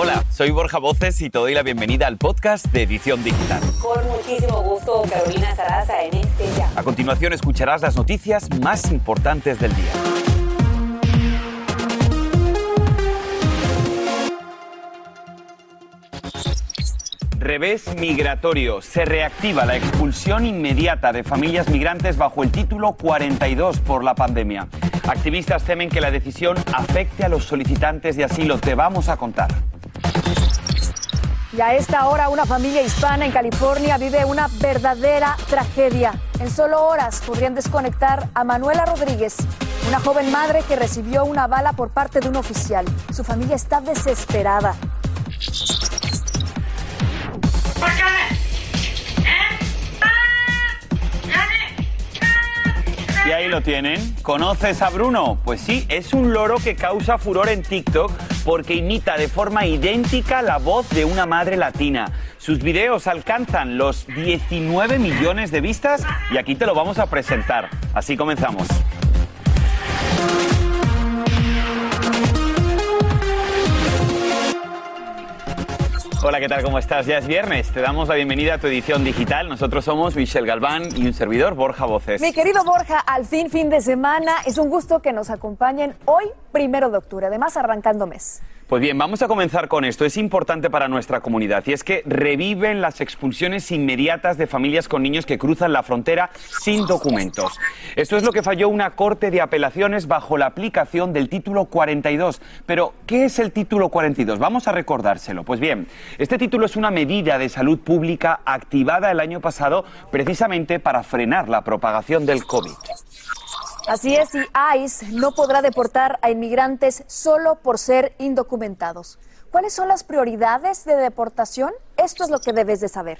Hola, soy Borja Voces y te doy la bienvenida al podcast de Edición Digital. Con muchísimo gusto, Carolina Sarasa en este ya. A continuación escucharás las noticias más importantes del día. Revés migratorio. Se reactiva la expulsión inmediata de familias migrantes bajo el título 42 por la pandemia. Activistas temen que la decisión afecte a los solicitantes de asilo. Te vamos a contar. Y a esta hora una familia hispana en California vive una verdadera tragedia. En solo horas podrían desconectar a Manuela Rodríguez, una joven madre que recibió una bala por parte de un oficial. Su familia está desesperada. Y ahí lo tienen. ¿Conoces a Bruno? Pues sí, es un loro que causa furor en TikTok porque imita de forma idéntica la voz de una madre latina. Sus videos alcanzan los 19 millones de vistas y aquí te lo vamos a presentar. Así comenzamos. Hola, ¿qué tal? ¿Cómo estás? Ya es viernes. Te damos la bienvenida a tu edición digital. Nosotros somos Michelle Galván y un servidor, Borja Voces. Mi querido Borja, al fin, fin de semana. Es un gusto que nos acompañen hoy, primero de octubre, además arrancando mes. Pues bien, vamos a comenzar con esto. Es importante para nuestra comunidad y es que reviven las expulsiones inmediatas de familias con niños que cruzan la frontera sin documentos. Esto es lo que falló una corte de apelaciones bajo la aplicación del título 42. Pero, ¿qué es el título 42? Vamos a recordárselo. Pues bien, este título es una medida de salud pública activada el año pasado precisamente para frenar la propagación del COVID. Así es, y ICE no podrá deportar a inmigrantes solo por ser indocumentados. ¿Cuáles son las prioridades de deportación? Esto es lo que debes de saber.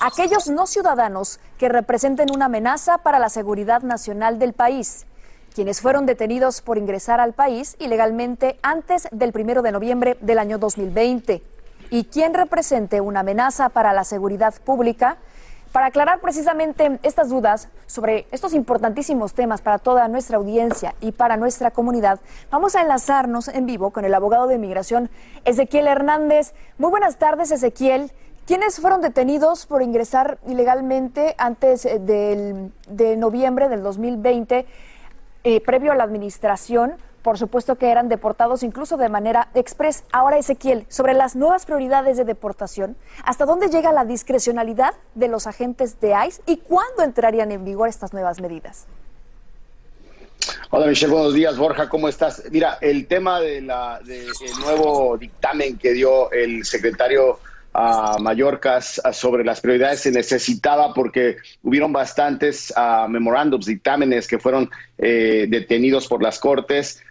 Aquellos no ciudadanos que representen una amenaza para la seguridad nacional del país, quienes fueron detenidos por ingresar al país ilegalmente antes del primero de noviembre del año 2020, y quien represente una amenaza para la seguridad pública, para aclarar precisamente estas dudas sobre estos importantísimos temas para toda nuestra audiencia y para nuestra comunidad, vamos a enlazarnos en vivo con el abogado de inmigración Ezequiel Hernández. Muy buenas tardes, Ezequiel. ¿Quiénes fueron detenidos por ingresar ilegalmente antes eh, de noviembre del 2020, eh, previo a la administración? Por supuesto que eran deportados incluso de manera express. Ahora, Ezequiel, sobre las nuevas prioridades de deportación, ¿hasta dónde llega la discrecionalidad de los agentes de ICE y cuándo entrarían en vigor estas nuevas medidas? Hola Michelle, buenos días. Borja, ¿cómo estás? Mira, el tema del de nuevo dictamen que dio el secretario a Mallorcas sobre las prioridades se necesitaba porque hubieron bastantes uh, dictámenes que fueron eh, detenidos por las Cortes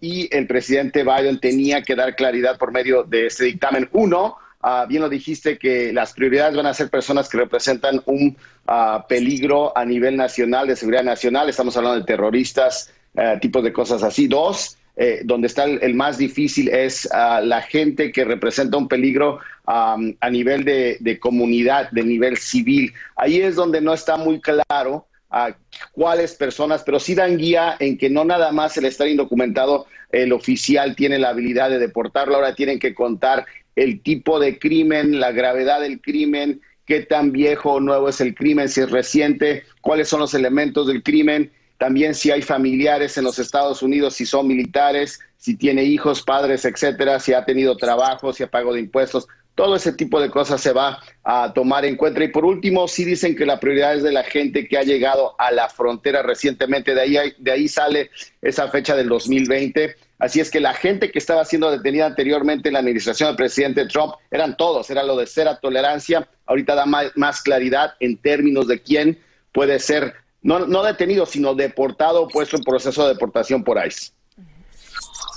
y el presidente Biden tenía que dar claridad por medio de este dictamen. Uno, ah, bien lo dijiste, que las prioridades van a ser personas que representan un ah, peligro a nivel nacional, de seguridad nacional. Estamos hablando de terroristas, eh, tipos de cosas así. Dos, eh, donde está el, más difícil es la gente que representa un peligro a nivel de, comunidad, de nivel civil. Ahí es donde no está muy claro a cuáles personas, pero sí dan guía en que no nada más el estar indocumentado, el oficial tiene la habilidad de deportarlo, ahora tienen que contar el tipo de crimen, la gravedad del crimen, qué tan viejo o nuevo es el crimen, si es reciente, cuáles son los elementos del crimen, también si hay familiares en los Estados Unidos, si son militares, si tiene hijos, padres, etcétera, si ha tenido trabajo, si ha pagado impuestos. Todo ese tipo de cosas se va a tomar en cuenta. Y por último, sí dicen que la prioridad es de la gente que ha llegado a la frontera recientemente. De ahí, de ahí sale esa fecha del 2020. Así es que la gente que estaba siendo detenida anteriormente en la administración del presidente Trump eran todos, era lo de cera tolerancia. Ahorita da más, claridad en términos de quién puede ser no, no detenido, sino deportado puesto en proceso de deportación por ICE.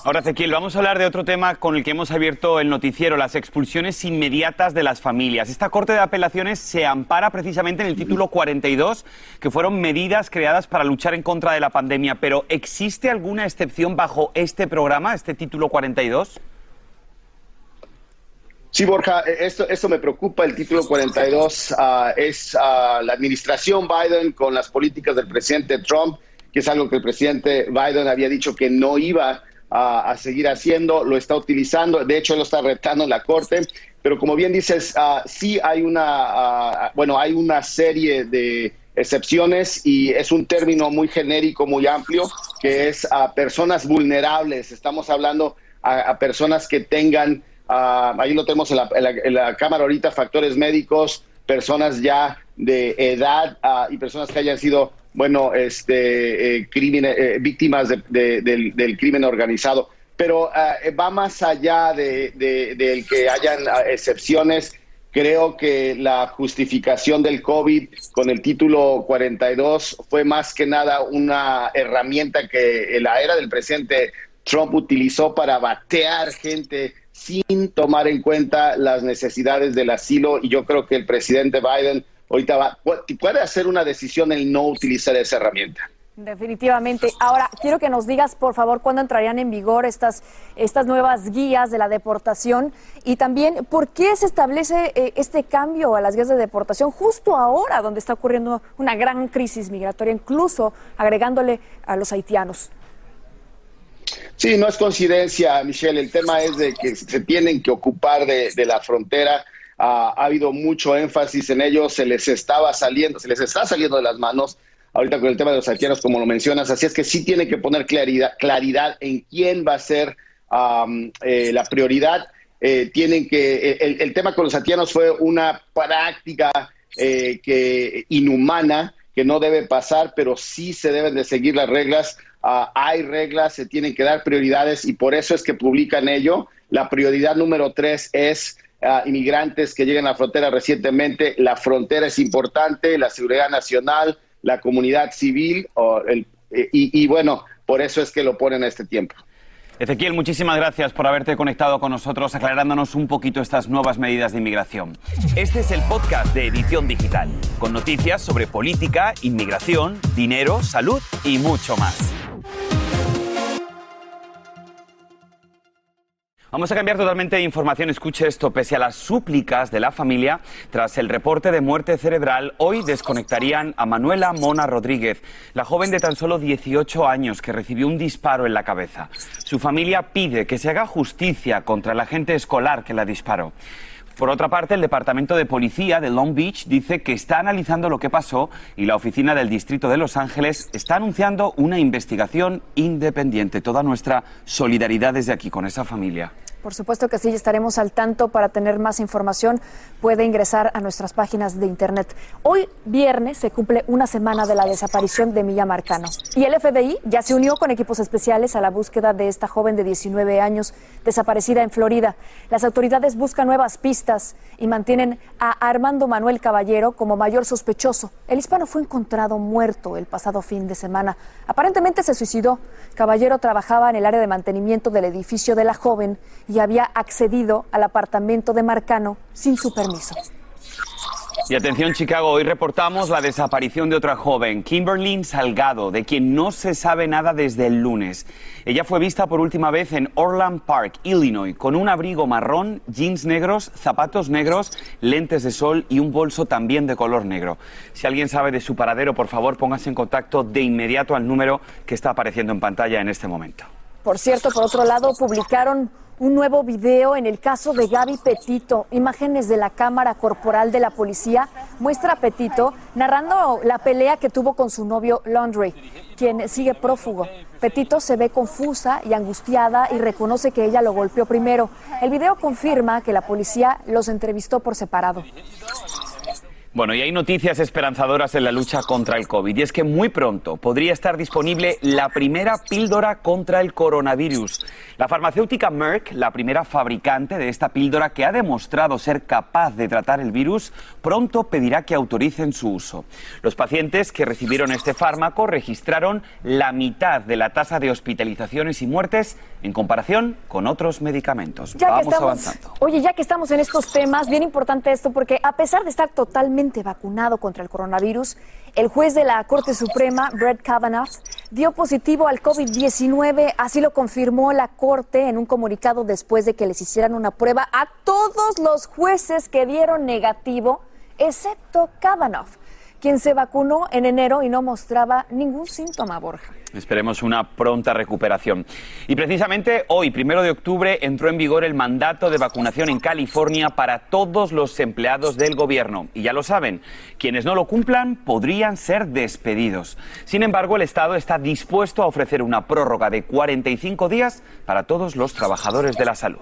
Ahora, Ezequiel, vamos a hablar de otro tema con el que hemos abierto el noticiero, las expulsiones inmediatas de las familias. Esta Corte de Apelaciones se ampara precisamente en el título 42, que fueron medidas creadas para luchar en contra de la pandemia. Pero, ¿existe alguna excepción bajo este programa, este título 42? Sí, Borja, e, esto, esto me preocupa. El título 42 ah, es ah, la administración Biden con las políticas del presidente Trump, que es algo que el presidente Biden había dicho que no iba a, seguir haciendo, lo está utilizando, de hecho lo está retando en la corte, pero como bien dices, uh, sí hay una, bueno, hay una serie de excepciones y es un término muy genérico, muy amplio, que es a personas vulnerables. Estamos hablando a, personas que tengan, ahí lo tenemos en la, cámara ahorita, factores médicos, personas ya de edad y personas que hayan sido, bueno, este, eh, eh, víctimas del, crimen organizado. Pero eh, va más allá de, de que hayan excepciones Creo que la justificación del COVID con el título 42 fue más que nada una herramienta que la era del presidente Trump utilizó para batear gente sin tomar en cuenta las necesidades del asilo y yo creo que el presidente Biden ahorita va, puede hacer una decisión en no utilizar esa herramienta. Definitivamente. Ahora, quiero que nos digas, por favor, cuándo entrarían en vigor estas, estas nuevas guías de la deportación y también por qué se establece eh, este cambio a las guías de deportación justo ahora, donde está ocurriendo una gran crisis migratoria, incluso agregándole a los haitianos. Sí, no es coincidencia, Michelle. El tema es de que se tienen que ocupar de, la frontera. ha habido mucho énfasis en ello, se les estaba saliendo, se les está saliendo de las manos ahorita con el tema de los haitianos, como lo mencionas. Así es que sí tiene que poner claridad, claridad en quién va a ser eh, la prioridad. Eh, tienen que eh, el, tema con los haitianos fue una práctica que inhumana que no debe pasar, pero sí se deben de seguir las reglas. Ah, hay reglas, se tienen que dar prioridades y por eso es que publican ello. La prioridad número tres es ah, inmigrantes que lleguen a la frontera recientemente. La frontera es importante, la seguridad nacional, la comunidad civil o el, eh, y, y bueno, por eso es que lo ponen a este tiempo. Ezequiel, muchísimas gracias por haberte conectado con nosotros, aclarándonos un poquito estas nuevas medidas de inmigración. Este es el podcast de Edición Digital, con noticias sobre política, inmigración, dinero, salud y mucho más. Vamos a cambiar totalmente de información. Escuche esto. Pese a las súplicas de la familia, tras el reporte de muerte cerebral, hoy desconectarían a Manuela Mona Rodríguez, la joven de tan solo 18 años que recibió un disparo en la cabeza. Su familia pide que se haga justicia contra el agente escolar que la disparó. Por otra parte, el Departamento de Policía de Long Beach dice que está analizando lo que pasó y la oficina del Distrito de Los Ángeles está anunciando una investigación independiente. Toda nuestra solidaridad desde aquí con esa familia. Por supuesto que sí, estaremos al tanto para tener más información. Puede ingresar a nuestras páginas de internet. Hoy, viernes, se cumple una semana de la desaparición de Milla Marcano. Y el FBI ya se unió con equipos especiales a la búsqueda de esta joven de 19 años desaparecida en Florida. Las autoridades buscan nuevas pistas y mantienen a Armando Manuel Caballero como mayor sospechoso. El hispano fue encontrado muerto el pasado fin de semana. Aparentemente se suicidó. Caballero trabajaba en el área de mantenimiento del edificio de la joven y había accedido al apartamento de Marcano sin su permiso. Y atención Chicago, hoy reportamos la desaparición de otra joven, Kimberly Salgado, de quien no se sabe nada desde el lunes. Ella fue vista por última vez en Orland Park, Illinois, con un abrigo marrón, jeans negros, zapatos negros, lentes de sol y un bolso también de color negro. Si alguien sabe de su paradero, por favor póngase en contacto de inmediato al número que está apareciendo en pantalla en este momento. Por cierto, por otro lado, publicaron un nuevo video en el caso de Gaby Petito. Imágenes de la cámara corporal de la policía muestra a Petito narrando la pelea que tuvo con su novio Laundry, quien sigue prófugo. Petito se ve confusa y angustiada y reconoce que ella lo golpeó primero. El video confirma que la policía los entrevistó por separado. Bueno, y hay noticias esperanzadoras en la lucha contra el COVID. Y es que muy pronto podría estar disponible la primera píldora contra el coronavirus. La farmacéutica Merck, la primera fabricante de esta píldora que ha demostrado ser capaz de tratar el virus, pronto pedirá que autoricen su uso. Los pacientes que recibieron este fármaco registraron la mitad de la tasa de hospitalizaciones y muertes en comparación con otros medicamentos. Vamos avanzando. Oye, ya que estamos en estos temas, bien importante esto porque a pesar de estar totalmente vacunado contra el coronavirus, el juez de la Corte Suprema, Brett Kavanaugh, dio positivo al COVID-19. Así lo confirmó la Corte en un comunicado después de que les hicieran una prueba a todos los jueces que dieron negativo, excepto Kavanaugh quien se vacunó en enero y no mostraba ningún síntoma, Borja. Esperemos una pronta recuperación. Y precisamente hoy, primero de octubre, entró en vigor el mandato de vacunación en California para todos los empleados del gobierno. Y ya lo saben, quienes no lo cumplan podrían ser despedidos. Sin embargo, el Estado está dispuesto a ofrecer una prórroga de 45 días para todos los trabajadores de la salud.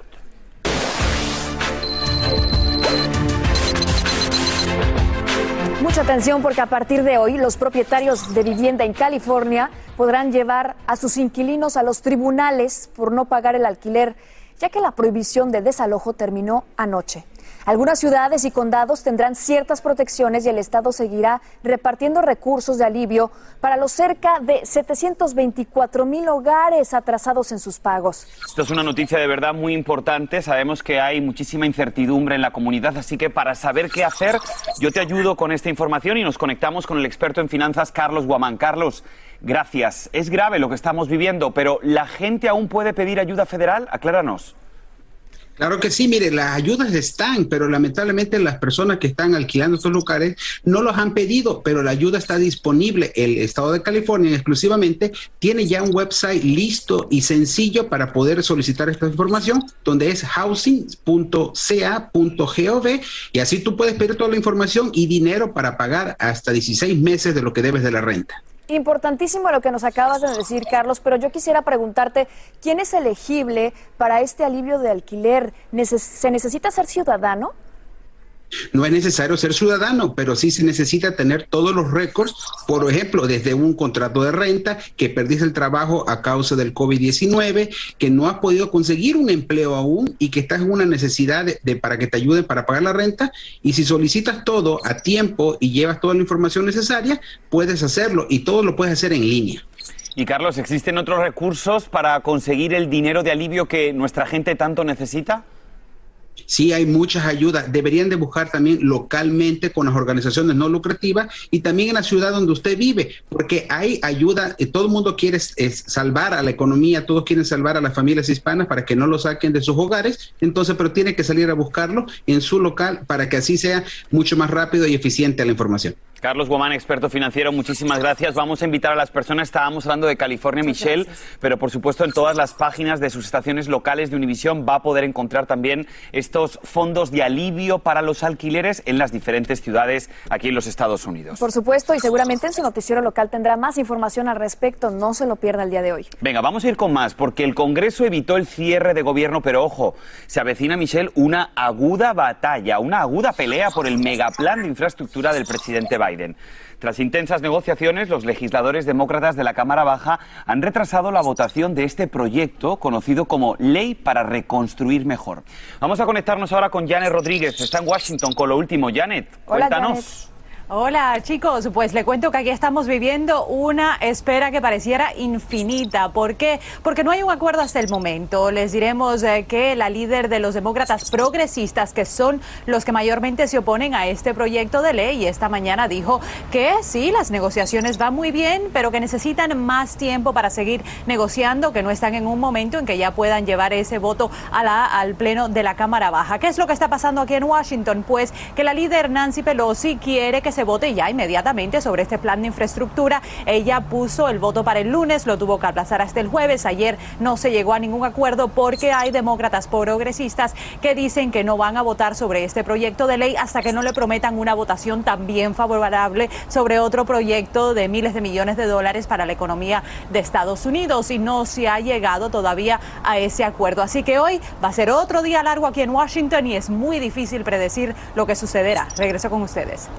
Mucha atención porque a partir de hoy los propietarios de vivienda en California podrán llevar a sus inquilinos a los tribunales por no pagar el alquiler, ya que la prohibición de desalojo terminó anoche. Algunas ciudades y condados tendrán ciertas protecciones y el Estado seguirá repartiendo recursos de alivio para los cerca de 724 mil hogares atrasados en sus pagos. Esto es una noticia de verdad muy importante. Sabemos que hay muchísima incertidumbre en la comunidad, así que para saber qué hacer, yo te ayudo con esta información y nos conectamos con el experto en finanzas, Carlos Guamán. Carlos, gracias. Es grave lo que estamos viviendo, pero ¿la gente aún puede pedir ayuda federal? Acláranos. Claro que sí, mire, las ayudas están, pero lamentablemente las personas que están alquilando estos lugares no los han pedido, pero la ayuda está disponible. El Estado de California exclusivamente tiene ya un website listo y sencillo para poder solicitar esta información, donde es housing.ca.gov y así tú puedes pedir toda la información y dinero para pagar hasta 16 meses de lo que debes de la renta. Importantísimo lo que nos acabas de decir, Carlos, pero yo quisiera preguntarte, ¿quién es elegible para este alivio de alquiler? ¿Se necesita ser ciudadano? No es necesario ser ciudadano, pero sí se necesita tener todos los récords, por ejemplo, desde un contrato de renta, que perdiste el trabajo a causa del COVID-19, que no has podido conseguir un empleo aún y que estás en una necesidad de, para que te ayuden para pagar la renta. Y si solicitas todo a tiempo y llevas toda la información necesaria, puedes hacerlo y todo lo puedes hacer en línea. Y Carlos, ¿existen otros recursos para conseguir el dinero de alivio que nuestra gente tanto necesita? Sí, hay muchas ayudas. Deberían de buscar también localmente con las organizaciones no lucrativas y también en la ciudad donde usted vive, porque hay ayuda. Eh, todo el mundo quiere salvar a la economía, todos quieren salvar a las familias hispanas para que no lo saquen de sus hogares. Entonces, pero tiene que salir a buscarlo en su local para que así sea mucho más rápido y eficiente la información. Carlos Guamán, experto financiero, muchísimas gracias. Vamos a invitar a las personas, estábamos hablando de California, Michelle, pero por supuesto en todas las páginas de sus estaciones locales de Univisión va a poder encontrar también estos fondos de alivio para los alquileres en las diferentes ciudades aquí en los Estados Unidos. Por supuesto, y seguramente en su noticiero local tendrá más información al respecto. No se lo pierda el día de hoy. Venga, vamos a ir con más, porque el Congreso evitó el cierre de gobierno, pero ojo, se avecina, Michelle, una aguda batalla, una aguda pelea por el megaplan de infraestructura del presidente Biden. Tras intensas negociaciones, los legisladores demócratas de la Cámara Baja han retrasado la votación de este proyecto conocido como Ley para Reconstruir Mejor. Vamos a conectarnos ahora con Janet Rodríguez. Está en Washington con lo último. Janet, cuéntanos. Hola chicos, pues le cuento que aquí estamos viviendo una espera que pareciera infinita. ¿Por qué? Porque no hay un acuerdo hasta el momento. Les diremos eh, que la líder de los demócratas progresistas, que son los que mayormente se oponen a este proyecto de ley, esta mañana dijo que sí, las negociaciones van muy bien, pero que necesitan más tiempo para seguir negociando, que no están en un momento en que ya puedan llevar ese voto a la, al pleno de la Cámara Baja. ¿Qué es lo que está pasando aquí en Washington? Pues que la líder Nancy Pelosi quiere que se vote ya inmediatamente sobre este plan de infraestructura. Ella puso el voto para el lunes, lo tuvo que aplazar hasta el jueves. Ayer no se llegó a ningún acuerdo porque hay demócratas progresistas que dicen que no van a votar sobre este proyecto de ley hasta que no le prometan una votación también favorable sobre otro proyecto de miles de millones de dólares para la economía de Estados Unidos y no se ha llegado todavía a ese acuerdo. Así que hoy va a ser otro día largo aquí en Washington y es muy difícil predecir lo que sucederá. Regreso con ustedes.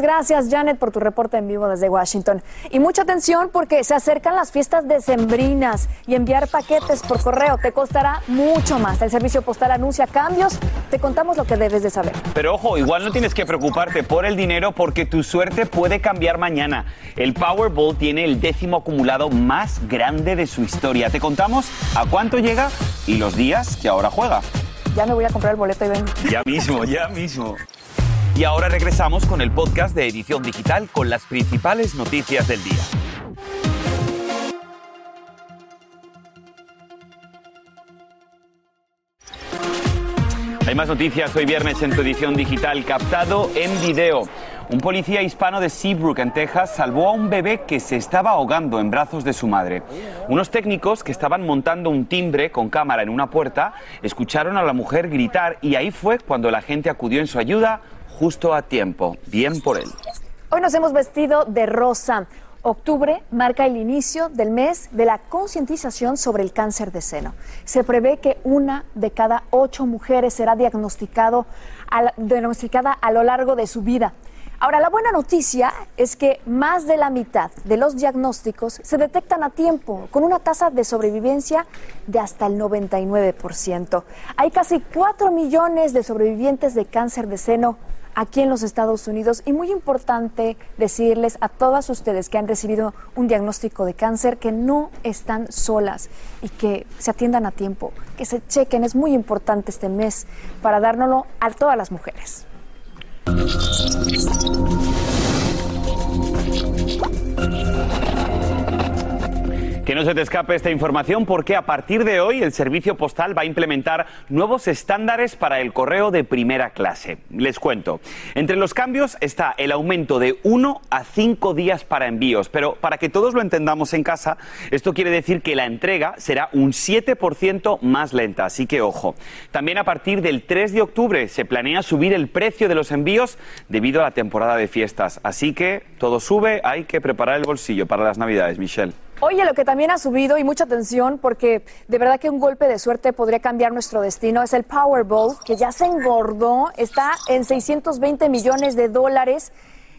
Gracias, Janet, por tu reporte en vivo desde Washington. Y mucha atención porque se acercan las fiestas decembrinas y enviar paquetes por correo te costará mucho más. El servicio postal anuncia cambios. Te contamos lo que debes de saber. Pero ojo, igual no tienes que preocuparte por el dinero porque tu suerte puede cambiar mañana. El Powerball tiene el décimo acumulado más grande de su historia. Te contamos a cuánto llega y los días que ahora juega. Ya me voy a comprar el boleto y vengo. Ya mismo, ya mismo. Y ahora regresamos con el podcast de Edición Digital con las principales noticias del día. Hay más noticias hoy viernes en tu edición digital captado en video. Un policía hispano de Seabrook, en Texas, salvó a un bebé que se estaba ahogando en brazos de su madre. Unos técnicos que estaban montando un timbre con cámara en una puerta escucharon a la mujer gritar y ahí fue cuando la gente acudió en su ayuda justo a tiempo. Bien por él. Hoy nos hemos vestido de rosa. Octubre marca el inicio del mes de la concientización sobre el cáncer de seno. Se prevé que una de cada ocho mujeres será diagnosticado diagnosticada a lo largo de su vida. Ahora, la buena noticia es que más de la mitad de los diagnósticos se detectan a tiempo, con una tasa de sobrevivencia de hasta el 99%. Hay casi 4 millones de sobrevivientes de cáncer de seno aquí en los Estados Unidos y muy importante decirles a todas ustedes que han recibido un diagnóstico de cáncer que no están solas y que se atiendan a tiempo, que se chequen. Es muy importante este mes para dárnoslo a todas las mujeres. No se te escape esta información porque a partir de hoy el servicio postal va a implementar nuevos estándares para el correo de primera clase. Les cuento. Entre los cambios está el aumento de 1 a 5 días para envíos, pero para que todos lo entendamos en casa, esto quiere decir que la entrega será un 7% más lenta, así que ojo. También a partir del 3 de octubre se planea subir el precio de los envíos debido a la temporada de fiestas, así que todo sube, hay que preparar el bolsillo para las Navidades, Michelle. Oye, lo que también ha subido y mucha atención porque de verdad que un golpe de suerte podría cambiar nuestro destino es el Powerball, que ya se engordó, está en 620 millones de dólares,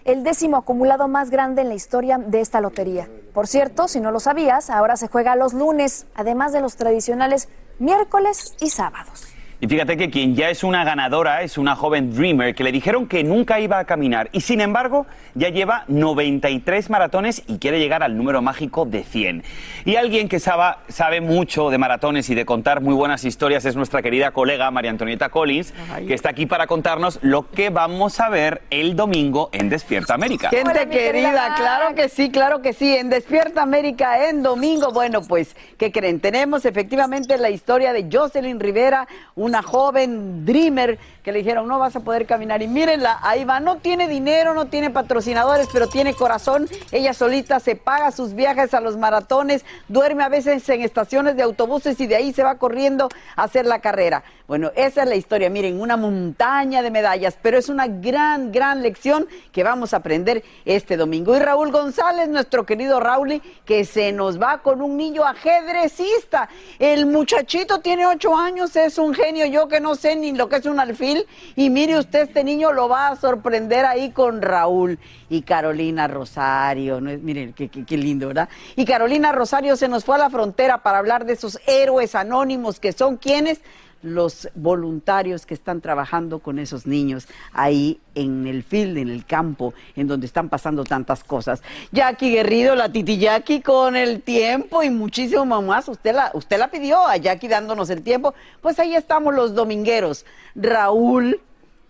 el décimo acumulado más grande en la historia de esta lotería. Por cierto, si no lo sabías, ahora se juega los lunes, además de los tradicionales miércoles y sábados. Y fíjate que quien ya es una ganadora es una joven dreamer que le dijeron que nunca iba a caminar y sin embargo ya lleva 93 maratones y quiere llegar al número mágico de 100. Y alguien que sabe, sabe mucho de maratones y de contar muy buenas historias es nuestra querida colega María Antonieta Collins, que está aquí para contarnos lo que vamos a ver el domingo en Despierta América. Gente Hola, querida claro que sí, claro que sí. En Despierta América en domingo. Bueno, pues, ¿qué creen? Tenemos efectivamente la historia de Jocelyn Rivera, una joven dreamer que le dijeron no vas a poder caminar. Y mírenla, ahí va, no tiene dinero, no tiene patrocinadores, pero tiene corazón. Ella solita se paga sus viajes a los maratones, duerme a veces en estaciones de autobuses y de ahí se va corriendo a hacer la carrera. Bueno, esa es la historia. Miren, una montaña de medallas, pero es una gran, gran lección que vamos a aprender este domingo. Y Raúl González, nuestro querido Raúl, que se nos va con un niño ajedrecista. El muchachito tiene ocho años, es un genio, yo que no sé ni lo que es un alfil. Y mire usted, este niño lo va a sorprender ahí con Raúl y Carolina Rosario. ¿no? Qué lindo, ¿verdad? Y Carolina Rosario se nos fue a la frontera para hablar de esos héroes anónimos que son quienes los voluntarios que están trabajando con esos niños ahí en el field, en el campo, en donde están pasando tantas cosas. Jackie Guerrido, la Titi Jackie con el tiempo y muchísimo más. Usted la, usted la pidió a Jackie dándonos el tiempo. Pues ahí estamos los domingueros. Raúl,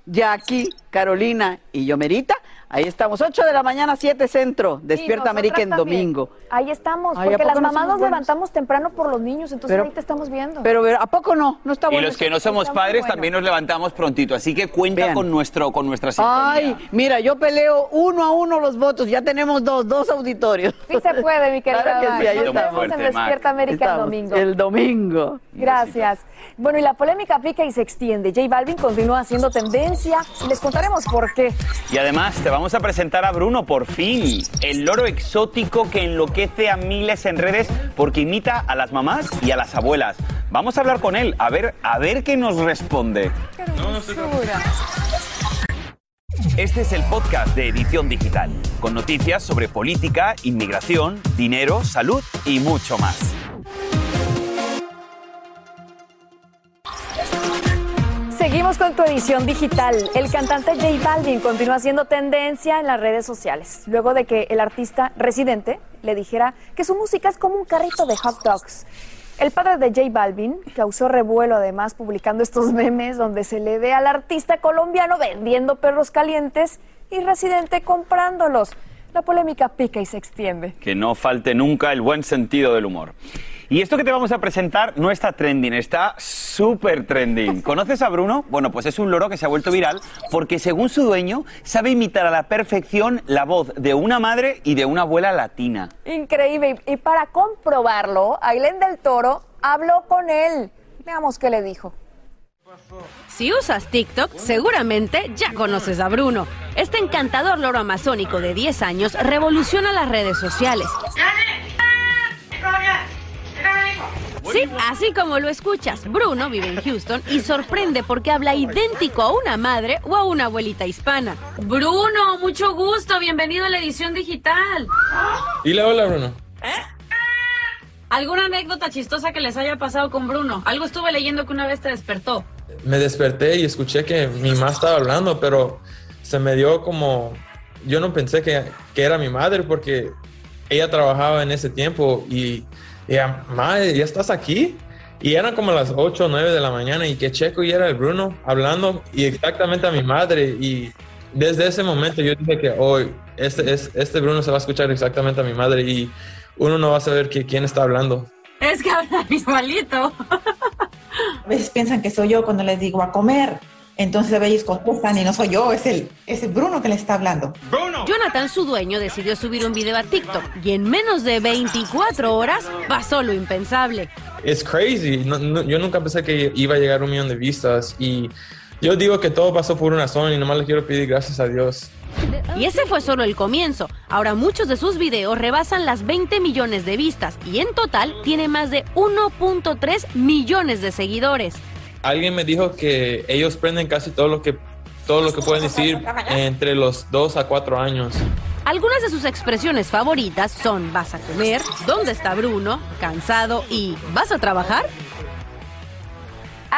Jackie, Carolina y yo Merita. Ahí estamos, 8 de la mañana, 7 centro. Despierta Y América en también. domingo. Ahí estamos, Ay, ¿a porque las no mamás nos buenos? levantamos temprano por los niños, entonces Pero- te estamos viendo. Pero ¿a poco no? No está Y bueno. los que no somos padres bueno. también nos levantamos prontito, así que cuenta Vean. con nuestro con nuestra sintonía. Ay, mira, yo peleo uno a uno los votos. Ya tenemos dos, dos auditorios. Sí se puede, mi querida Claro que sí, ahí Nos estamos. vemos en. Despierta América el domingo. El domingo. Gracias. Bueno, y la polémica pica y se extiende. J Balvin continúa haciendo tendencia y les contaremos por qué. Y además te vamos a presentar a Bruno por fin, el loro exótico que enloquece a miles en redes porque imita a las mamás y a las abuelas. Vamos a hablar con él, a ver, a ver qué nos responde. Este es el podcast de Edición Digital, con noticias sobre política, inmigración, dinero, salud y mucho más. Seguimos con tu edición digital. El cantante J Balvin continúa haciendo tendencia en las redes sociales, luego de que el artista residente le dijera que su música es como un carrito de hot dogs. El padre de J Balvin causó revuelo además publicando estos memes donde se le ve al artista colombiano vendiendo perros calientes y residente comprándolos. La polémica pica y se extiende. Que no falte nunca el buen sentido del humor. Y esto que te vamos a presentar no está trending, está súper trending. ¿Conoces a Bruno? Bueno, pues es un loro que se ha vuelto viral porque según su dueño sabe imitar a la perfección la voz de una madre y de una abuela latina. Increíble. Y para comprobarlo, Ailén del Toro habló con él. Veamos qué le dijo. Si usas TikTok, seguramente ya conoces a Bruno. Este encantador loro amazónico de 10 años revoluciona las redes sociales. Sí, así como lo escuchas, Bruno vive en Houston y sorprende porque habla idéntico a una madre o a una abuelita hispana. Bruno, mucho gusto, bienvenido a la edición digital. Dile hola, Bruno. ¿Alguna anécdota chistosa que les haya pasado con Bruno? Algo estuve leyendo que una vez te despertó. Me desperté y escuché que mi mamá estaba hablando, pero se me dio como... Yo no pensé que, que era mi madre porque ella trabajaba en ese tiempo y ella, madre, ¿ya estás aquí? Y eran como las 8 o 9 de la mañana y que checo y era el Bruno hablando y exactamente a mi madre. Y desde ese momento yo dije que hoy este, este, este Bruno se va a escuchar exactamente a mi madre y uno no va a saber que, quién está hablando. Es que habla igualito. A veces piensan que soy yo cuando les digo a comer. Entonces ellos contestan y no soy yo, es el, es el Bruno que le está hablando. Jonathan, su dueño, decidió subir un video a TikTok y en menos de 24 horas pasó lo impensable. Es crazy. No- no- yo nunca pensé que iba a llegar a un millón de vistas y yo digo que todo pasó por una razón y nomás le quiero pedir gracias a Dios. Y ese fue solo el comienzo. Ahora muchos de sus videos rebasan las 20 millones de vistas y en total tiene más de 1.3 millones de seguidores. Alguien me dijo que ellos prenden casi todo lo que todo lo que pueden decir entre los 2 a 4 años. Algunas de sus expresiones favoritas son ¿vas a comer? ¿Dónde está Bruno? ¿Cansado? y ¿vas a trabajar?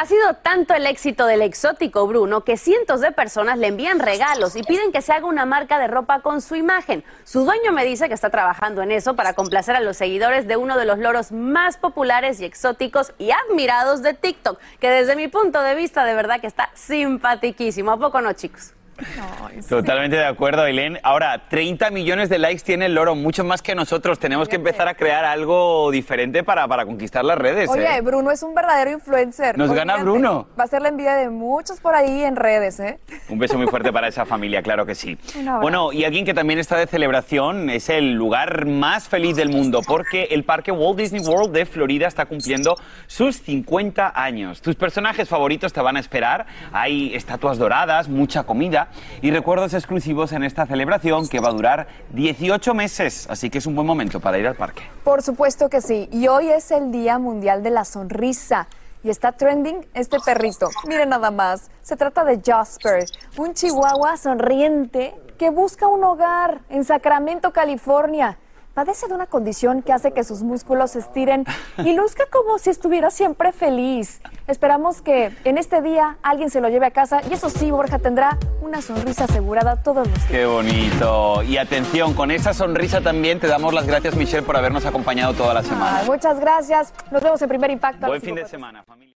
Ha sido tanto el éxito del exótico Bruno que cientos de personas le envían regalos y piden que se haga una marca de ropa con su imagen. Su dueño me dice que está trabajando en eso para complacer a los seguidores de uno de los loros más populares y exóticos y admirados de TikTok, que desde mi punto de vista de verdad que está simpatiquísimo. ¿A poco no, chicos? Totalmente de acuerdo, Ailén. Ahora, 30 millones de likes tiene el loro, mucho más que nosotros. Tenemos que empezar a crear algo diferente para, para conquistar las redes. Oye, ¿eh? Bruno es un verdadero influencer. Nos gana. Bruno. Va a ser la envidia de muchos por ahí en redes, ¿eh? Un beso muy fuerte para esa familia, claro que sí. Bueno, y alguien que también está de celebración es el lugar más feliz del mundo, porque el parque Walt Disney World de Florida está cumpliendo sus 50 años. Tus personajes favoritos te van a esperar, hay estatuas doradas, mucha comida y recuerdos exclusivos en esta celebración que va a durar 18 meses, así que es un buen momento para ir al parque. Por supuesto que sí. Y hoy es el Día Mundial de la Sonrisa. Y está trending este perrito. Miren nada más. Se trata de Jasper, un chihuahua sonriente que busca un hogar en Sacramento, California. Padece de una condición que hace que sus músculos se estiren y luzca como si estuviera siempre feliz. Esperamos que en este día alguien se lo lleve a casa y eso sí, Borja tendrá una sonrisa asegurada todos los días. Qué bonito. Y atención, con esa sonrisa también te damos las gracias, Michelle, por habernos acompañado toda la semana. Ay, muchas gracias. Nos vemos en Primer Impacto. Buen fin de semana, familia.